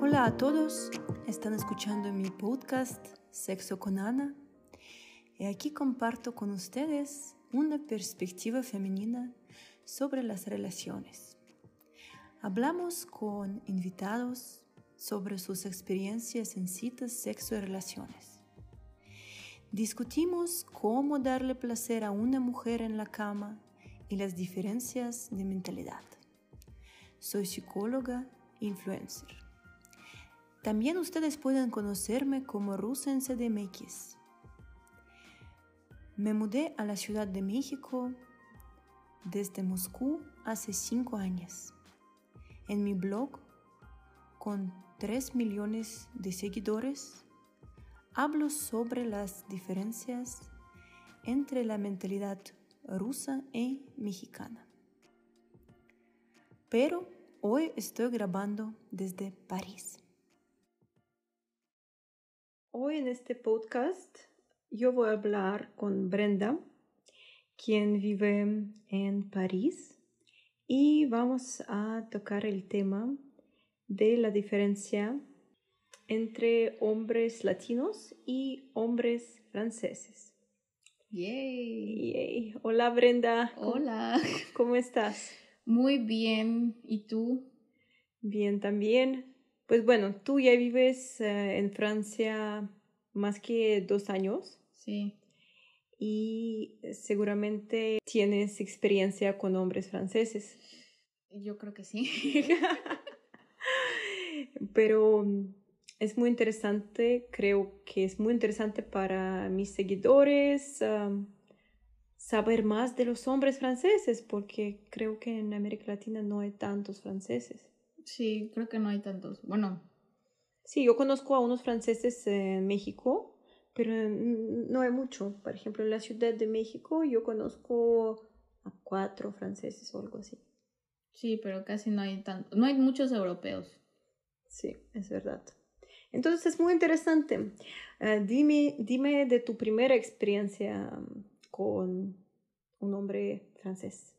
Hola a todos, están escuchando mi podcast Sexo con Ana y aquí comparto con ustedes una perspectiva femenina sobre las relaciones. Hablamos con invitados sobre sus experiencias en citas, sexo y relaciones. Discutimos cómo darle placer a una mujer en la cama y las diferencias de mentalidad. Soy psicóloga influencer. También ustedes pueden conocerme como Rusa en CDMX. Me mudé a la Ciudad de México desde Moscú hace cinco años. En mi blog, con 3 millones de seguidores, hablo sobre las diferencias entre la mentalidad rusa y mexicana. Pero hoy estoy grabando desde París. Hoy en este podcast yo voy a hablar con Brenda, quien vive en París, y vamos a tocar el tema de la diferencia entre hombres latinos y hombres franceses. Yay. Hola Brenda. Hola. ¿Cómo estás? Muy bien. ¿Y tú? Bien también. Pues bueno, tú ya vives eh, en Francia más que dos años. Sí. Y seguramente tienes experiencia con hombres franceses. Yo creo que sí. Pero es muy interesante, creo que es muy interesante para mis seguidores saber más de los hombres franceses, porque creo que en América Latina no hay tantos franceses. Sí, creo que no hay tantos. Bueno. Sí, yo conozco a unos franceses en México, pero no hay mucho. Por ejemplo, en la Ciudad de México yo conozco a cuatro franceses o algo así. Sí, pero casi no hay tanto, no hay muchos europeos. Sí, es verdad. Entonces es muy interesante. Uh, dime, dime de tu primera experiencia con un hombre francés.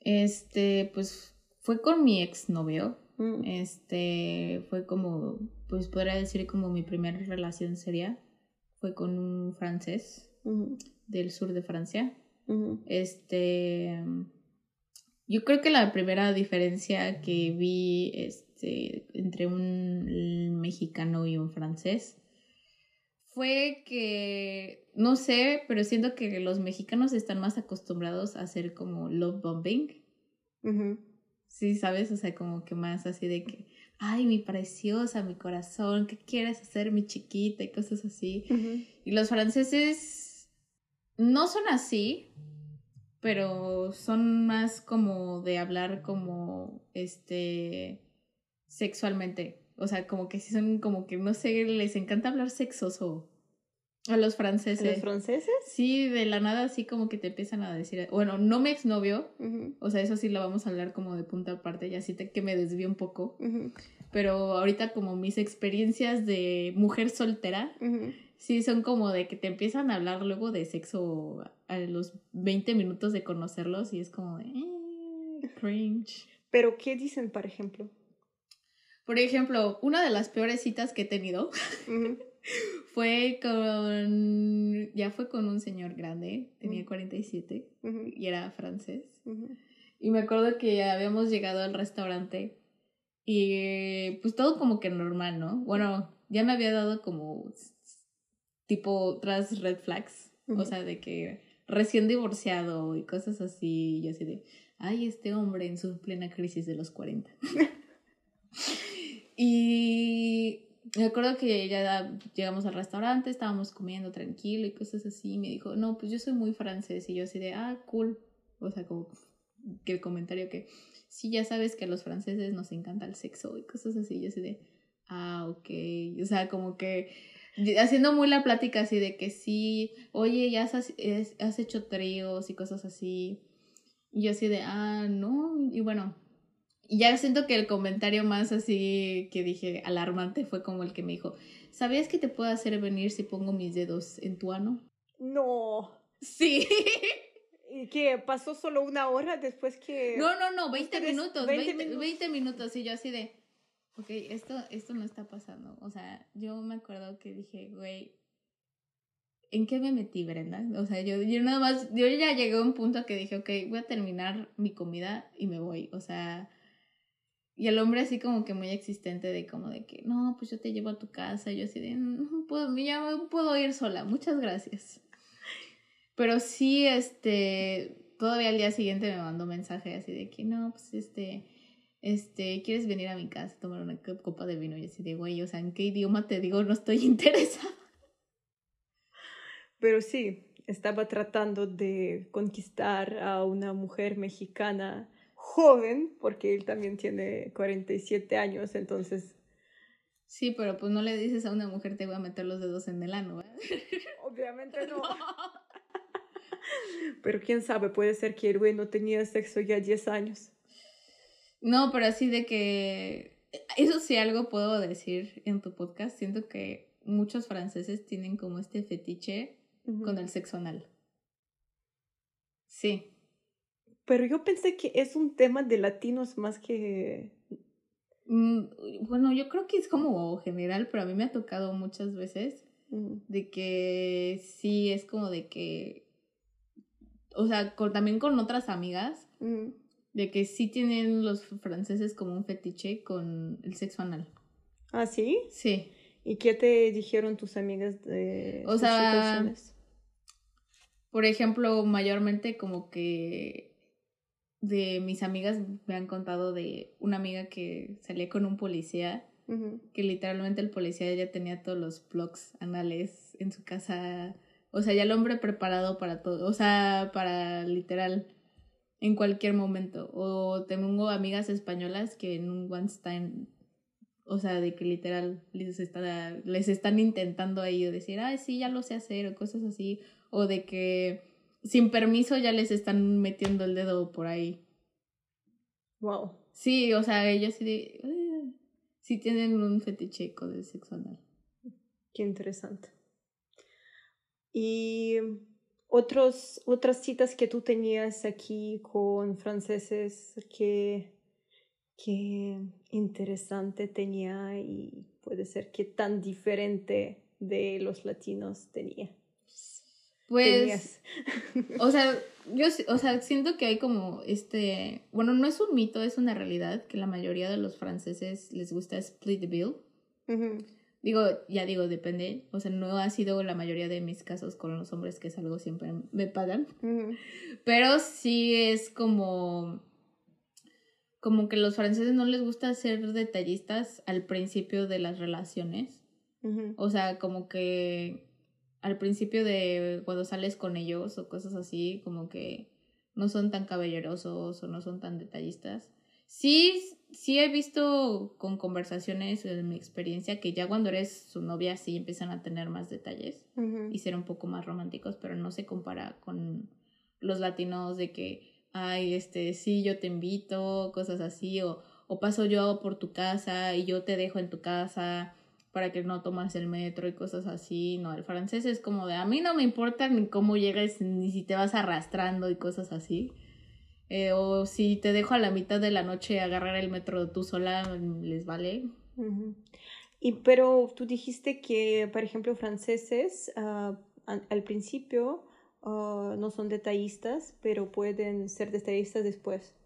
Este, pues fue con mi exnovio. Mm. Este, fue como, pues podría decir como mi primera relación seria. Fue con un francés del sur de Francia. Este, yo creo que la primera diferencia que vi este, entre un mexicano y un francés fue que, no sé, pero siento que los mexicanos están más acostumbrados a hacer como love bombing. Sí, ¿sabes? O sea, como que más así de que, ay, mi preciosa, mi corazón, ¿qué quieres hacer, mi chiquita? Y cosas así. Y los franceses no son así, pero son más como de hablar como, este, sexualmente. O sea, como que sí son como que, no sé, les encanta hablar sexoso. A los franceses. ¿A los franceses? Sí, de la nada así como que te empiezan a decir, bueno, no mi exnovio, o sea, eso sí lo vamos a hablar como de punta aparte, ya sí te, que me desvío un poco, pero ahorita como mis experiencias de mujer soltera, sí son como de que te empiezan a hablar luego de sexo a los 20 minutos de conocerlos y es como de, eh, cringe. Pero, ¿qué dicen, por ejemplo? Por ejemplo, una de las peores citas que he tenido fue con, ya fue con un señor grande, tenía 47 y era francés. Y me acuerdo que habíamos llegado al restaurante y pues todo como que normal, ¿no? Bueno, ya me había dado como tipo otras red flags, o sea, de que recién divorciado y cosas así, y así de, ay, este hombre en su plena crisis de los 40. y me acuerdo que ya llegamos al restaurante, estábamos comiendo tranquilo y cosas así, y me dijo, no, pues yo soy muy francés, y yo así de, ah, cool, o sea, como que el comentario que, sí, ya sabes que a los franceses nos encanta el sexo y cosas así, yo así de, ah, ok, o sea, como que haciendo muy la plática así de que sí, oye, ya has, has hecho tríos y cosas así, y yo así de, ah, no, y bueno, y ya siento que el comentario más así que dije alarmante fue como el que me dijo, ¿sabías que te puedo hacer venir si pongo mis dedos en tu ano? No. Sí. ¿Y qué? ¿Pasó solo una hora después que...? No, no, no, 20 minutos, 20, 20, minutos. Y yo así de, ok, esto, esto no está pasando. O sea, yo me acuerdo que dije, güey, ¿en qué me metí, Brenda? O sea, yo, yo nada más, yo ya llegué a un punto que dije, ok, voy a terminar mi comida y me voy. O sea, y el hombre así como que muy existente de como de que, no, pues yo te llevo a tu casa. Yo así de, no puedo, ya puedo ir sola, muchas gracias. Pero sí, este, todavía al día siguiente me mandó mensaje así de que, no, pues este, este, ¿quieres venir a mi casa a tomar una copa de vino? Y así de, güey, o sea, ¿en qué idioma te digo? No estoy interesada. Pero sí, estaba tratando de conquistar a una mujer mexicana joven, porque él también tiene 47 años, entonces... Sí, pero pues no le dices a una mujer te voy a meter los dedos en el ano, Obviamente no. pero quién sabe, puede ser que el güey no tenía sexo ya 10 años. No, pero así de que... Eso sí algo puedo decir en tu podcast. Siento que muchos franceses tienen como este fetiche con el sexo anal. Sí. Pero yo pensé que es un tema de latinos más que... Mm, bueno, yo creo que es como general, pero a mí me ha tocado muchas veces de que sí es como de que... O sea, también con otras amigas, de que sí tienen los franceses como un fetiche con el sexo anal. ¿Ah, sí? Sí. ¿Y qué te dijeron tus amigas de o sea, Por ejemplo, mayormente como que de mis amigas me han contado de una amiga que salía con un policía, que literalmente el policía ya tenía todos los blogs anales en su casa. O sea, ya el hombre preparado para todo, o sea, para literal en cualquier momento. O tengo amigas españolas que en un one time, o sea, de que literal les, está, les están intentando ahí decir, ay, sí, ya lo sé hacer, o cosas así. O de que sin permiso ya les están metiendo el dedo por ahí. Wow. Sí, o sea, ellos sí, sí tienen un fetiche con el sexo anal. Qué interesante. Y otros, otras citas que tú tenías aquí con franceses que, que interesante tenía y puede ser que tan diferente de los latinos tenía. Pues, o sea, yo o sea, siento que hay como este, bueno, no es un mito, es una realidad que la mayoría de los franceses les gusta split the bill. Digo, ya digo, depende, o sea, no ha sido la mayoría de mis casos con los hombres que salgo siempre me pagan, pero sí es como, como que los franceses no les gusta ser detallistas al principio de las relaciones. O sea, como que al principio de cuando sales con ellos o cosas así, como que no son tan caballerosos o no son tan detallistas. Sí, sí he visto con conversaciones en mi experiencia que ya cuando eres su novia sí empiezan a tener más detalles y ser un poco más románticos, pero no se compara con los latinos de que, ay, este, sí, yo te invito, cosas así, o, o paso yo por tu casa y yo te dejo en tu casa para que no tomas el metro y cosas así. No, el francés es como de a mí no me importa ni cómo llegues, ni si te vas arrastrando y cosas así. Eh, o si te dejo a la mitad de la noche agarrar el metro tú sola, les vale. Y pero tú dijiste que, por ejemplo, franceses uh, al principio uh, no son detallistas, pero pueden ser detallistas después.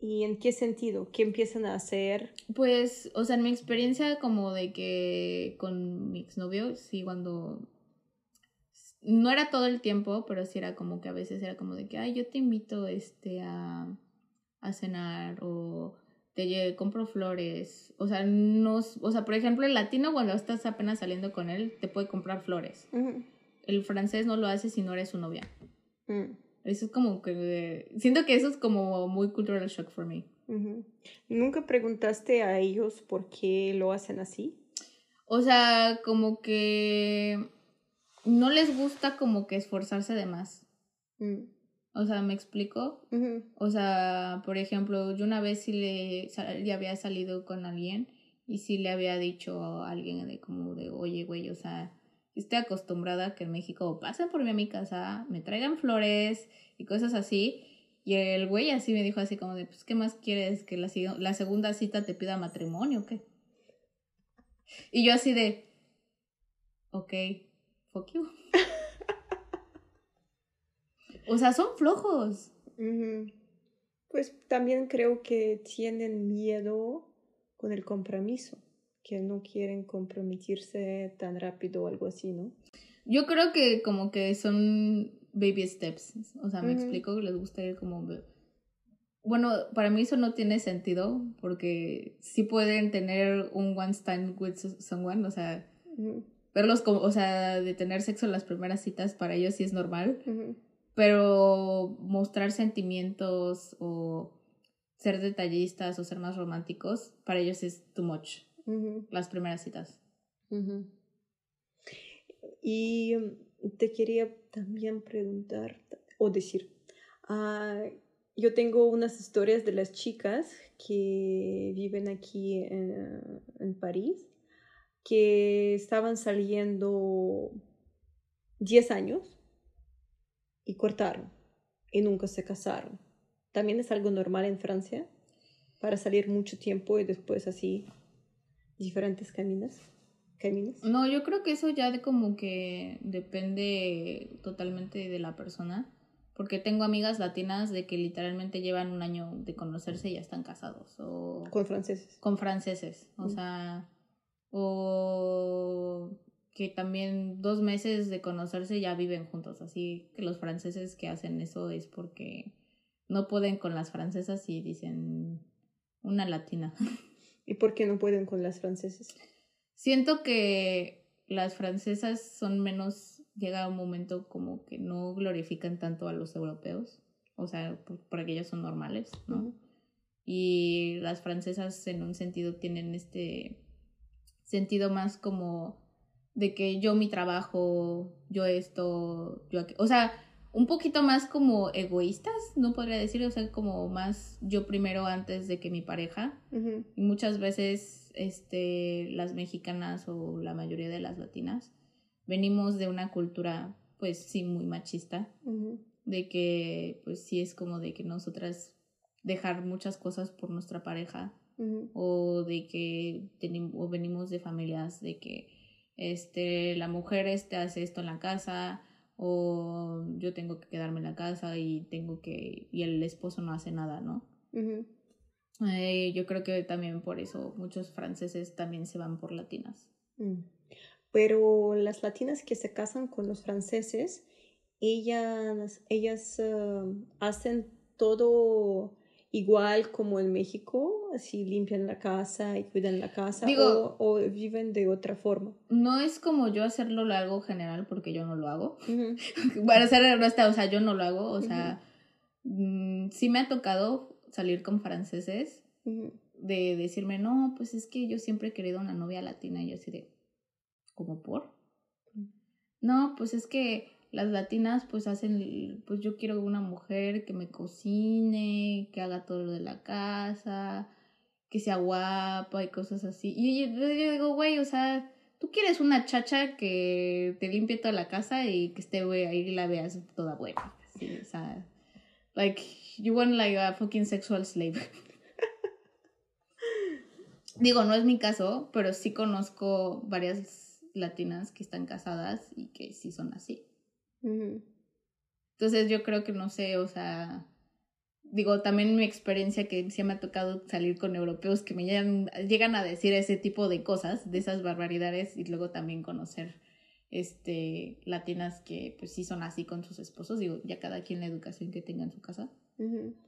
¿Y en qué sentido? ¿Qué empiezan a hacer? Pues, o sea, en mi experiencia como de que con mi exnovio, sí, cuando... No era todo el tiempo, pero sí era como que a veces era como de que, ay, yo te invito este, a, a cenar o te compro flores. O sea, no, o sea, por ejemplo, el latino cuando estás apenas saliendo con él, te puede comprar flores. El francés no lo hace si no eres su novia. Mm. Eso es como que... Siento que eso es como muy cultural shock for me. ¿Nunca preguntaste a ellos por qué lo hacen así? O sea, como que no les gusta como que esforzarse de más. Mm. O sea, ¿me explico? O sea, por ejemplo, yo una vez sí le, ya había salido con alguien y sí le había dicho a alguien de como de, oye, güey, o sea, estoy acostumbrada a que en México pasen por mí a mi casa, me traigan flores y cosas así. Y el güey así me dijo así como de, pues, ¿qué más quieres? ¿Que la, la segunda cita te pida matrimonio o qué? Y yo así de, ok, fuck you. o sea, son flojos. Pues también creo que tienen miedo con el compromiso, que no quieren comprometerse tan rápido o algo así, ¿no? Yo creo que como que son baby steps, o sea, me explico que les gusta ir como... Bueno, para mí eso no tiene sentido porque sí pueden tener un one stand with someone, o sea, verlos como, o sea, de tener sexo en las primeras citas para ellos sí es normal, pero mostrar sentimientos o ser detallistas o ser más románticos, para ellos es too much, las primeras citas. Y um, te quería también preguntar o decir, uh, yo tengo unas historias de las chicas que viven aquí en, en París, que estaban saliendo 10 años y cortaron y nunca se casaron. También es algo normal en Francia para salir mucho tiempo y después así diferentes caminos. caminos. No, yo creo que eso ya de como que depende totalmente de la persona. Porque tengo amigas latinas de que literalmente llevan un año de conocerse y ya están casados. O... Con franceses. Con franceses. O sea. O que también dos meses de conocerse ya viven juntos. Así que los franceses que hacen eso es porque no pueden con las francesas y dicen una latina. ¿Y por qué no pueden con las francesas? Siento que las francesas son menos, llega un momento como que no glorifican tanto a los europeos, o sea, porque ellos son normales, ¿no? Y las francesas en un sentido tienen este sentido más como de que yo mi trabajo, yo esto, yo aquí, o sea, un poquito más como egoístas, no podría decir, o sea, como más yo primero antes de que mi pareja. Y muchas veces este, las mexicanas o la mayoría de las latinas venimos de una cultura, pues sí, muy machista, de que, pues sí, es como de que nosotras dejar muchas cosas por nuestra pareja o de que tenemos, venimos de familias de que este, la mujer este hace esto en la casa o yo tengo que quedarme en la casa y tengo que y el esposo no hace nada, ¿no? Eh, yo creo que también por eso muchos franceses también se van por latinas. Mm. Pero las latinas que se casan con los franceses, ellas, ellas eh, hacen todo igual como en México, así limpian la casa y cuidan la casa o, viven de otra forma. No es como yo hacerlo lo hago general porque yo no lo hago. Para ser honesta, o sea, yo no lo hago, o sea, mm, sí me ha tocado salir con franceses de decirme, no, pues es que yo siempre he querido una novia latina y yo así de, ¿como por? No, pues es que las latinas pues hacen, pues yo quiero una mujer que me cocine, que haga todo lo de la casa, que sea guapa y cosas así. Y yo, digo, güey, o sea, tú quieres una chacha que te limpie toda la casa y que esté, güey, ahí la veas toda buena. Así, o sea, like, you want like a fucking sexual slave. Digo, no es mi caso, pero sí conozco varias latinas que están casadas y que sí son así. Entonces yo creo que no sé, o sea, digo, también mi experiencia que sí me ha tocado salir con europeos que me llegan, llegan a decir ese tipo de cosas, de esas barbaridades, y luego también conocer este latinas que pues sí son así con sus esposos, digo, ya cada quien la educación que tenga en su casa.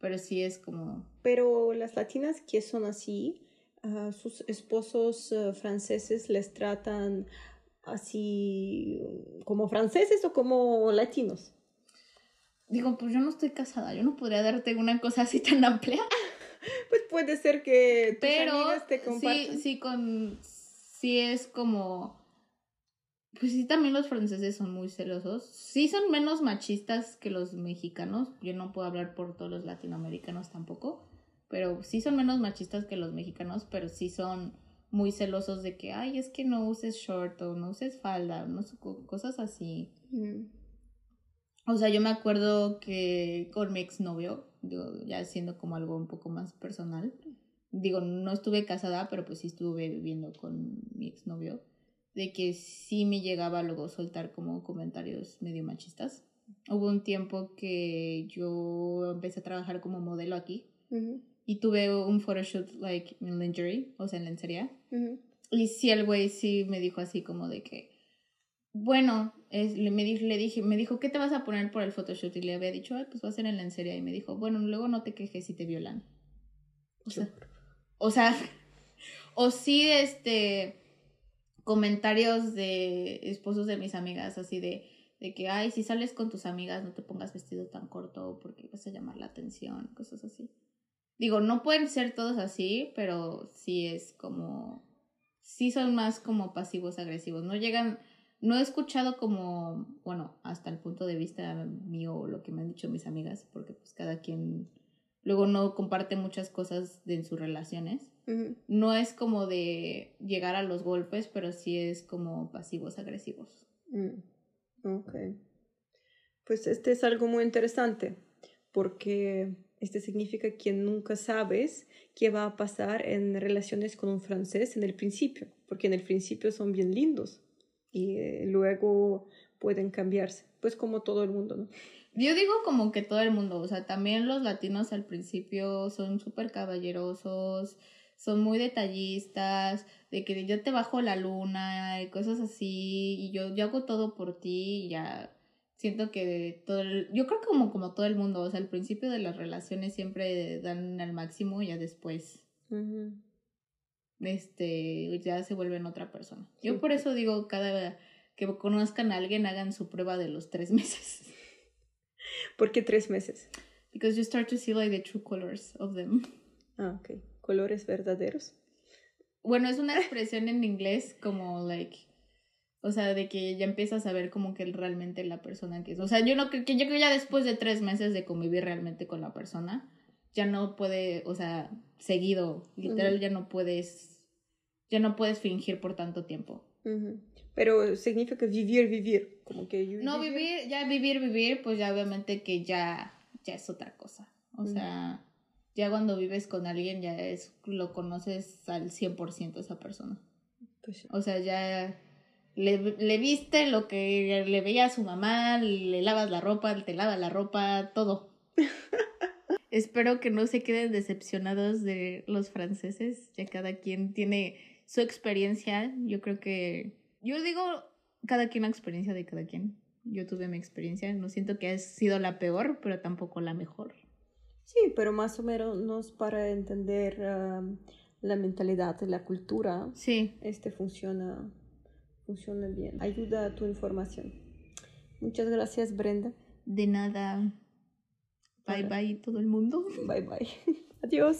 Pero sí es como... Pero las latinas que son así, uh, sus esposos uh, franceses les tratan así como franceses o como latinos? Digo, pues yo no estoy casada, yo no podría darte una cosa así tan amplia. pues puede ser que tus Pero amigas te compartan. Sí, sí, con, sí es como... Pues sí, también los franceses son muy celosos. Sí son menos machistas que los mexicanos. Yo no puedo hablar por todos los latinoamericanos tampoco. Pero sí son menos machistas que los mexicanos, pero sí son muy celosos de que, ay, es que no uses short o no uses falda, no cosas así. O sea, yo me acuerdo que con mi exnovio, ya siendo como algo un poco más personal, digo, no estuve casada, pero pues sí estuve viviendo con mi exnovio, de que sí me llegaba luego soltar como comentarios medio machistas. Hubo un tiempo que yo empecé a trabajar como modelo aquí y tuve un photoshoot like en lingerie, o sea, en lencería. Y sí, el güey sí me dijo así como de que, bueno, es, le, me, le dije, me dijo, ¿qué te vas a poner por el photoshoot? Y le había dicho, Ay, pues va a ser en lencería. Y me dijo, bueno, luego no te quejes si te violan. O sea, o sea, o sí, este, comentarios de esposos de mis amigas, así de, de que, ay, si sales con tus amigas, no te pongas vestido tan corto porque vas a llamar la atención, cosas así. Digo, no pueden ser todos así, pero sí es como, sí son más como pasivos agresivos. No llegan, no he escuchado como, bueno, hasta el punto de vista mío lo que me han dicho mis amigas, porque pues cada quien luego no comparte muchas cosas de, en sus relaciones. No es como de llegar a los golpes, pero sí es como pasivos agresivos. Mm. Ok. Pues este es algo muy interesante, porque este significa que nunca sabes qué va a pasar en relaciones con un francés en el principio, porque en el principio son bien lindos y eh, luego pueden cambiarse, pues como todo el mundo, ¿no? Yo digo como que todo el mundo, o sea, también los latinos al principio son súper caballerosos, son muy detallistas, de que yo te bajo la luna y cosas así, y yo, yo hago todo por ti y ya siento que todo el, yo creo que como, como todo el mundo, o sea, al principio de las relaciones siempre dan al máximo y ya después este ya se vuelven otra persona. Yo por eso digo, cada que conozcan a alguien hagan su prueba de los tres meses. ¿Por qué tres meses? Because you start to see like the true colors of them. Ah, ok. Colores verdaderos. Bueno, es una expresión en inglés como like o sea, de que ya empiezas a ver como que realmente la persona que es. O sea, yo no creo que yo creo ya después de tres meses de convivir realmente con la persona, ya no puede, o sea, seguido, literal, ya no puedes, ya no puedes fingir por tanto tiempo. Pero significa vivir, vivir, como que No, vivir, ya vivir, vivir, pues ya obviamente que ya, ya es otra cosa. O sea, ya cuando vives con alguien ya es, lo conoces al 100% esa persona. Pues o sea, ya le, viste lo que le veía a su mamá, le lavas la ropa, te lava la ropa, todo. Espero que no se queden decepcionados de los franceses, ya cada quien tiene su experiencia. Yo creo que, yo digo, cada quien la experiencia de cada quien. Yo tuve mi experiencia, no siento que ha sido la peor, pero tampoco la mejor. Sí, pero más o menos para entender um, la mentalidad, la cultura, sí. este funciona funciona bien. Ayuda a tu información. Muchas gracias, Brenda. De nada. Bye bye todo el mundo. Bye bye. Adiós.